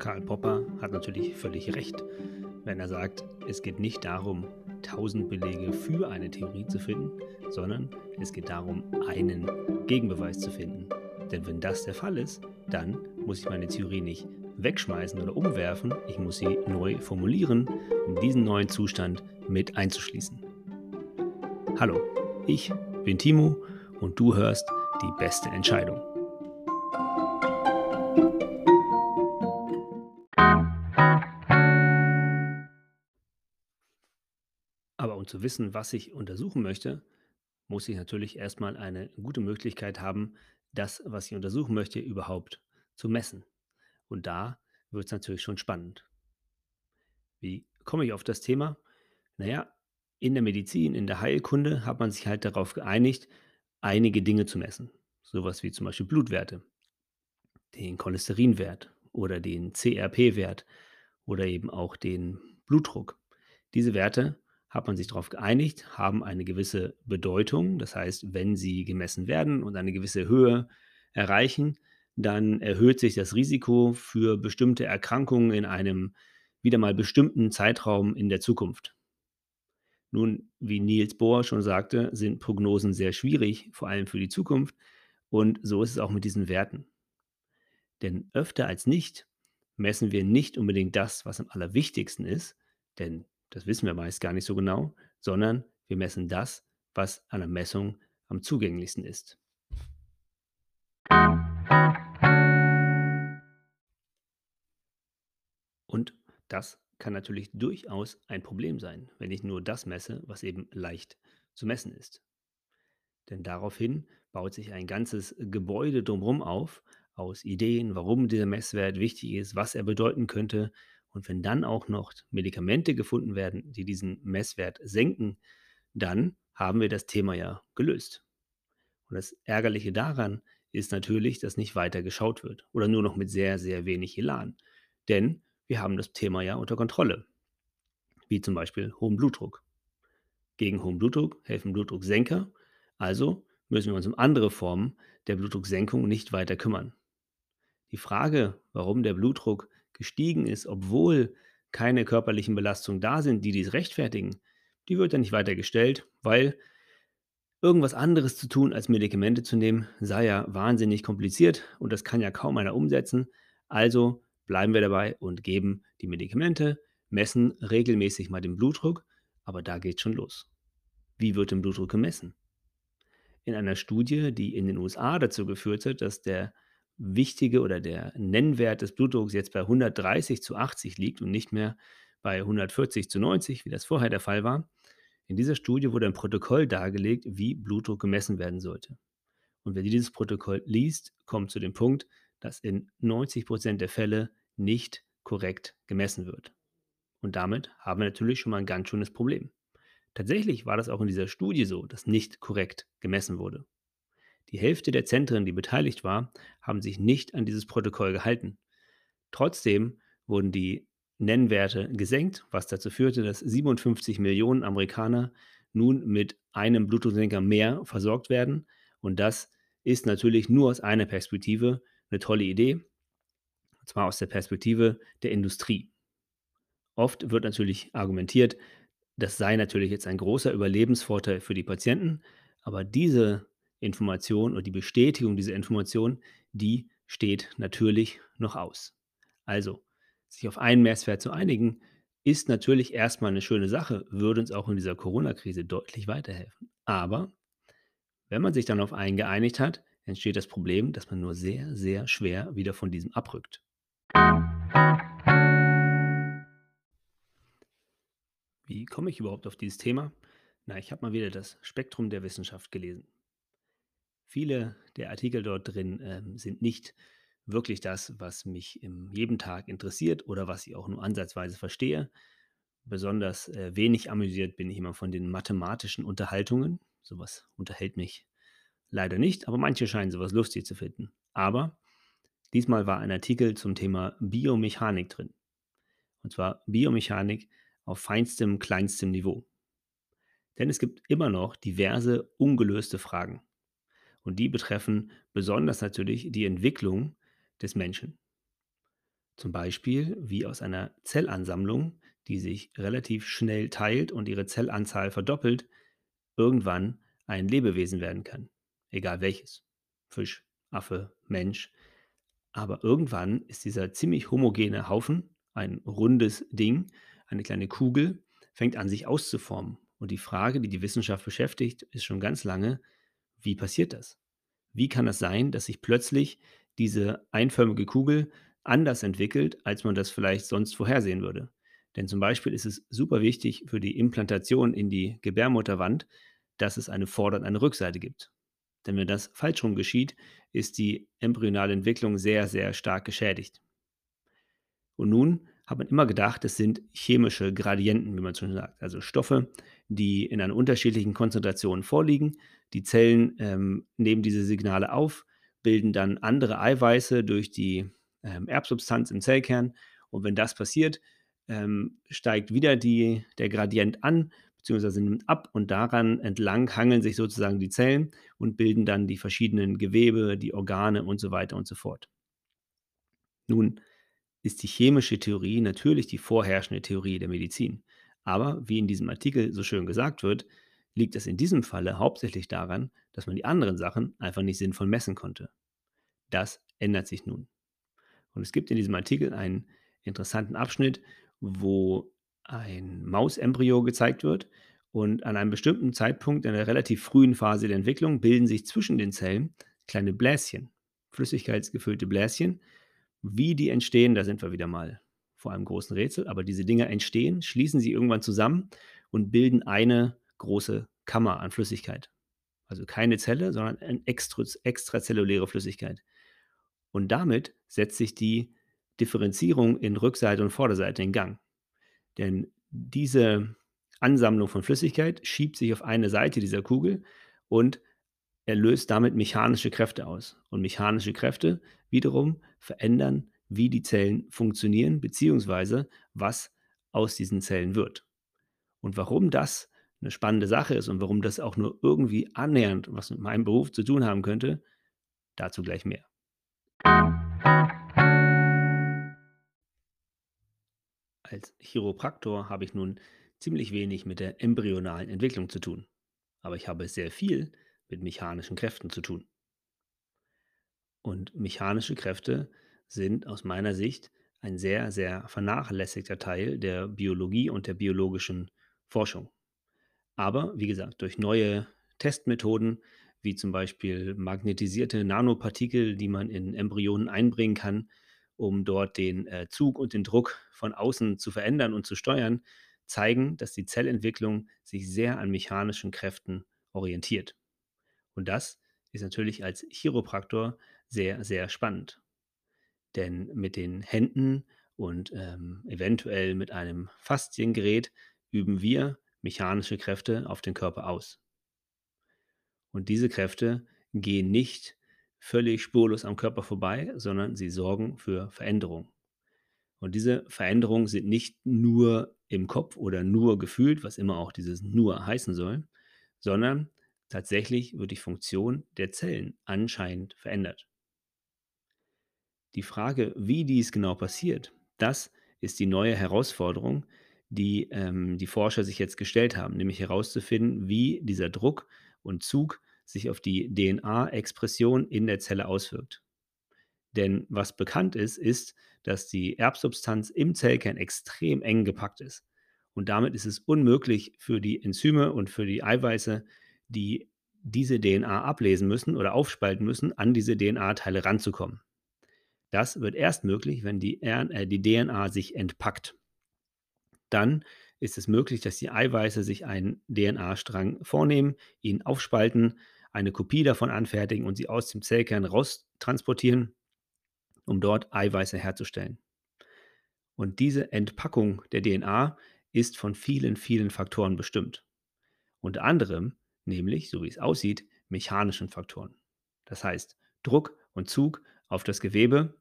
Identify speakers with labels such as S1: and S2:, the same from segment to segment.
S1: Karl Popper hat natürlich völlig recht, wenn er sagt, es geht nicht darum, tausend Belege für eine Theorie zu finden, sondern es geht darum, einen Gegenbeweis zu finden. Denn wenn das der Fall ist, dann muss ich meine Theorie nicht wegschmeißen oder umwerfen, ich muss sie neu formulieren, um diesen neuen Zustand mit einzuschließen. Hallo, ich bin Timo und du hörst die beste Entscheidung. Zu wissen, was ich untersuchen möchte, muss ich natürlich erstmal eine gute Möglichkeit haben, das, was ich untersuchen möchte, überhaupt zu messen. Und da wird es natürlich schon spannend. Wie komme ich auf das Thema? Naja, in der Medizin, in der Heilkunde hat man sich halt darauf geeinigt, einige Dinge zu messen. Sowas wie zum Beispiel Blutwerte, den Cholesterinwert oder den CRP-Wert oder eben auch den Blutdruck. Diese Werte hat man sich darauf geeinigt, haben eine gewisse Bedeutung. Das heißt, wenn sie gemessen werden und eine gewisse Höhe erreichen, dann erhöht sich das Risiko für bestimmte Erkrankungen in einem wieder mal bestimmten Zeitraum in der Zukunft. Nun, wie Niels Bohr schon sagte, sind Prognosen sehr schwierig, vor allem für die Zukunft. Und so ist es auch mit diesen Werten. Denn öfter als nicht messen wir nicht unbedingt das, was am allerwichtigsten ist, denn das wissen wir meist gar nicht so genau, sondern wir messen das, was an der Messung am zugänglichsten ist. Und das kann natürlich durchaus ein Problem sein, wenn ich nur das messe, was eben leicht zu messen ist. Denn daraufhin baut sich ein ganzes Gebäude drumherum auf, aus Ideen, warum dieser Messwert wichtig ist, was er bedeuten könnte. Und wenn dann auch noch Medikamente gefunden werden, die diesen Messwert senken, dann haben wir das Thema ja gelöst. Und das Ärgerliche daran ist natürlich, dass nicht weiter geschaut wird oder nur noch mit sehr, sehr wenig Elan. Denn wir haben das Thema ja unter Kontrolle, wie zum Beispiel hohen Blutdruck. Gegen hohen Blutdruck helfen Blutdrucksenker, also müssen wir uns um andere Formen der Blutdrucksenkung nicht weiter kümmern. Die Frage, warum der Blutdruck gestiegen ist, obwohl keine körperlichen Belastungen da sind, die dies rechtfertigen, die wird dann nicht weiter gestellt, weil irgendwas anderes zu tun, als Medikamente zu nehmen, sei ja wahnsinnig kompliziert und das kann ja kaum einer umsetzen. Also bleiben wir dabei und geben die Medikamente, messen regelmäßig mal den Blutdruck, aber da geht schon los. Wie wird der Blutdruck gemessen? In einer Studie, die in den USA dazu geführt hat, dass der wichtige oder der Nennwert des Blutdrucks jetzt bei 130 zu 80 liegt und nicht mehr bei 140 zu 90, wie das vorher der Fall war. In dieser Studie wurde ein Protokoll dargelegt, wie Blutdruck gemessen werden sollte. Und wer dieses Protokoll liest, kommt zu dem Punkt, dass in 90 Prozent der Fälle nicht korrekt gemessen wird. Und damit haben wir natürlich schon mal ein ganz schönes Problem. Tatsächlich war das auch in dieser Studie so, dass nicht korrekt gemessen wurde. Die Hälfte der Zentren, die beteiligt war, haben sich nicht an dieses Protokoll gehalten. Trotzdem wurden die Nennwerte gesenkt, was dazu führte, dass 57 Millionen Amerikaner nun mit einem Blutdrucksenker mehr versorgt werden. Und das ist natürlich nur aus einer Perspektive eine tolle Idee, und zwar aus der Perspektive der Industrie. Oft wird natürlich argumentiert, das sei natürlich jetzt ein großer Überlebensvorteil für die Patienten, aber diese Information und die Bestätigung dieser Information, die steht natürlich noch aus. Also, sich auf einen Messwert zu einigen, ist natürlich erstmal eine schöne Sache, würde uns auch in dieser Corona-Krise deutlich weiterhelfen. Aber wenn man sich dann auf einen geeinigt hat, entsteht das Problem, dass man nur sehr, sehr schwer wieder von diesem abrückt. Wie komme ich überhaupt auf dieses Thema? Na, ich habe mal wieder das Spektrum der Wissenschaft gelesen. Viele der Artikel dort drin ähm, sind nicht wirklich das, was mich im jeden Tag interessiert oder was ich auch nur ansatzweise verstehe. Besonders äh, wenig amüsiert bin ich immer von den mathematischen Unterhaltungen. Sowas unterhält mich leider nicht, aber manche scheinen sowas lustig zu finden. Aber Diesmal war ein Artikel zum Thema Biomechanik drin. Und zwar Biomechanik auf feinstem, kleinstem Niveau. Denn es gibt immer noch diverse ungelöste Fragen. Und die betreffen besonders natürlich die Entwicklung des Menschen. Zum Beispiel wie aus einer Zellansammlung, die sich relativ schnell teilt und ihre Zellanzahl verdoppelt, irgendwann ein Lebewesen werden kann. Egal welches. Fisch, Affe, Mensch. Aber irgendwann ist dieser ziemlich homogene Haufen, ein rundes Ding, eine kleine Kugel, fängt an sich auszuformen. Und die Frage, die die Wissenschaft beschäftigt, ist schon ganz lange, wie passiert das? Wie kann es sein, dass sich plötzlich diese einförmige Kugel anders entwickelt, als man das vielleicht sonst vorhersehen würde? Denn zum Beispiel ist es super wichtig für die Implantation in die Gebärmutterwand, dass es eine Vorder- und eine Rückseite gibt. Denn wenn das falsch rum geschieht, ist die embryonale Entwicklung sehr, sehr stark geschädigt. Und nun hat man immer gedacht, es sind chemische Gradienten, wie man schon sagt, also Stoffe, die in einer unterschiedlichen Konzentration vorliegen. Die Zellen ähm, nehmen diese Signale auf, bilden dann andere Eiweiße durch die ähm, Erbsubstanz im Zellkern. Und wenn das passiert, ähm, steigt wieder die, der Gradient an, beziehungsweise nimmt ab und daran entlang hangeln sich sozusagen die Zellen und bilden dann die verschiedenen Gewebe, die Organe und so weiter und so fort. Nun ist die chemische Theorie natürlich die vorherrschende Theorie der Medizin. Aber wie in diesem Artikel so schön gesagt wird, liegt es in diesem Falle hauptsächlich daran, dass man die anderen Sachen einfach nicht sinnvoll messen konnte. Das ändert sich nun. Und es gibt in diesem Artikel einen interessanten Abschnitt, wo ein Mausembryo gezeigt wird und an einem bestimmten Zeitpunkt in einer relativ frühen Phase der Entwicklung bilden sich zwischen den Zellen kleine Bläschen, flüssigkeitsgefüllte Bläschen. Wie die entstehen, da sind wir wieder mal vor einem großen Rätsel, aber diese Dinger entstehen, schließen sie irgendwann zusammen und bilden eine große Kammer an Flüssigkeit. Also keine Zelle, sondern eine extrazelluläre Flüssigkeit. Und damit setzt sich die Differenzierung in Rückseite und Vorderseite in Gang. Denn diese Ansammlung von Flüssigkeit schiebt sich auf eine Seite dieser Kugel und er löst damit mechanische Kräfte aus. Und mechanische Kräfte wiederum verändern, wie die Zellen funktionieren, beziehungsweise was aus diesen Zellen wird. Und warum das eine spannende Sache ist und warum das auch nur irgendwie annähernd was mit meinem Beruf zu tun haben könnte, dazu gleich mehr. Als Chiropraktor habe ich nun ziemlich wenig mit der embryonalen Entwicklung zu tun, aber ich habe sehr viel mit mechanischen Kräften zu tun. Und mechanische Kräfte sind aus meiner Sicht ein sehr, sehr vernachlässigter Teil der Biologie und der biologischen Forschung. Aber wie gesagt, durch neue Testmethoden, wie zum Beispiel magnetisierte Nanopartikel, die man in Embryonen einbringen kann, um dort den äh, Zug und den Druck von außen zu verändern und zu steuern, zeigen, dass die Zellentwicklung sich sehr an mechanischen Kräften orientiert. Und das ist natürlich als Chiropraktor sehr, sehr spannend. Denn mit den Händen und ähm, eventuell mit einem Fasziengerät üben wir mechanische Kräfte auf den Körper aus. Und diese Kräfte gehen nicht völlig spurlos am Körper vorbei, sondern sie sorgen für Veränderung. Und diese Veränderungen sind nicht nur im Kopf oder nur gefühlt, was immer auch dieses nur heißen soll, sondern tatsächlich wird die Funktion der Zellen anscheinend verändert. Die Frage, wie dies genau passiert, das ist die neue Herausforderung, die ähm, die Forscher sich jetzt gestellt haben, nämlich herauszufinden, wie dieser Druck und Zug sich auf die DNA-Expression in der Zelle auswirkt. Denn was bekannt ist, ist, dass die Erbsubstanz im Zellkern extrem eng gepackt ist. Und damit ist es unmöglich für die Enzyme und für die Eiweiße, die diese DNA ablesen müssen oder aufspalten müssen, an diese DNA-Teile ranzukommen. Das wird erst möglich, wenn die, äh, die DNA sich entpackt. Dann ist es möglich, dass die Eiweiße sich einen DNA-Strang vornehmen, ihn aufspalten, eine Kopie davon anfertigen und sie aus dem Zellkern raustransportieren, um dort Eiweiße herzustellen. Und diese Entpackung der DNA ist von vielen, vielen Faktoren bestimmt. Unter anderem, nämlich, so wie es aussieht, mechanischen Faktoren. Das heißt, Druck und Zug auf das Gewebe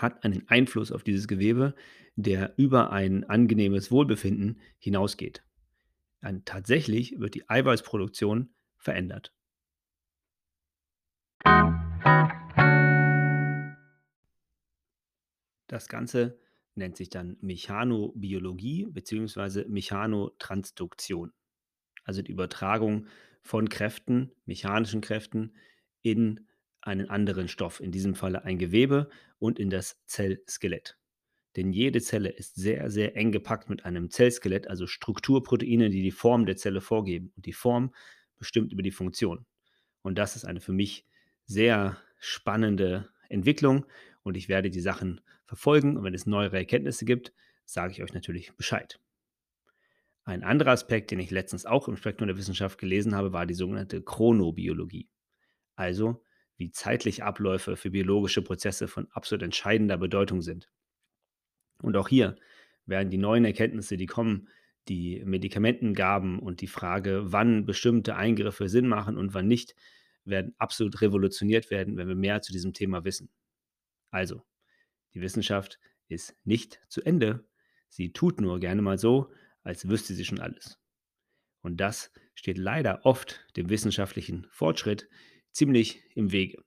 S1: hat einen Einfluss auf dieses Gewebe, der über ein angenehmes Wohlbefinden hinausgeht. Und tatsächlich wird die Eiweißproduktion verändert. Das Ganze nennt sich dann Mechanobiologie beziehungsweise Mechanotransduktion, also die Übertragung von Kräften, mechanischen Kräften in einen anderen Stoff, in diesem Falle ein Gewebe und in das Zellskelett. Denn jede Zelle ist sehr, sehr eng gepackt mit einem Zellskelett, also Strukturproteine, die die Form der Zelle vorgeben. Und die Form bestimmt über die Funktion. Und das ist eine für mich sehr spannende Entwicklung und ich werde die Sachen verfolgen und wenn es neuere Erkenntnisse gibt, sage ich euch natürlich Bescheid. Ein anderer Aspekt, den ich letztens auch im Spektrum der Wissenschaft gelesen habe, war die sogenannte Chronobiologie. Also wie zeitliche Abläufe für biologische Prozesse von absolut entscheidender Bedeutung sind. Und auch hier werden die neuen Erkenntnisse, die kommen, die Medikamentengaben und die Frage, wann bestimmte Eingriffe Sinn machen und wann nicht, werden absolut revolutioniert werden, wenn wir mehr zu diesem Thema wissen. Also, die Wissenschaft ist nicht zu Ende. Sie tut nur gerne mal so, als wüsste sie schon alles. Und das steht leider oft dem wissenschaftlichen Fortschritt ziemlich im Wege.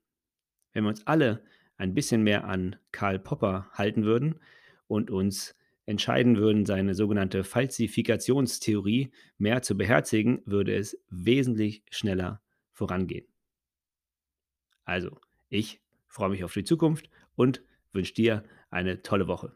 S1: Wenn wir uns alle ein bisschen mehr an Karl Popper halten würden und uns entscheiden würden, seine sogenannte Falsifikationstheorie mehr zu beherzigen, würde es wesentlich schneller vorangehen. Also, ich freue mich auf die Zukunft und wünsche dir eine tolle Woche.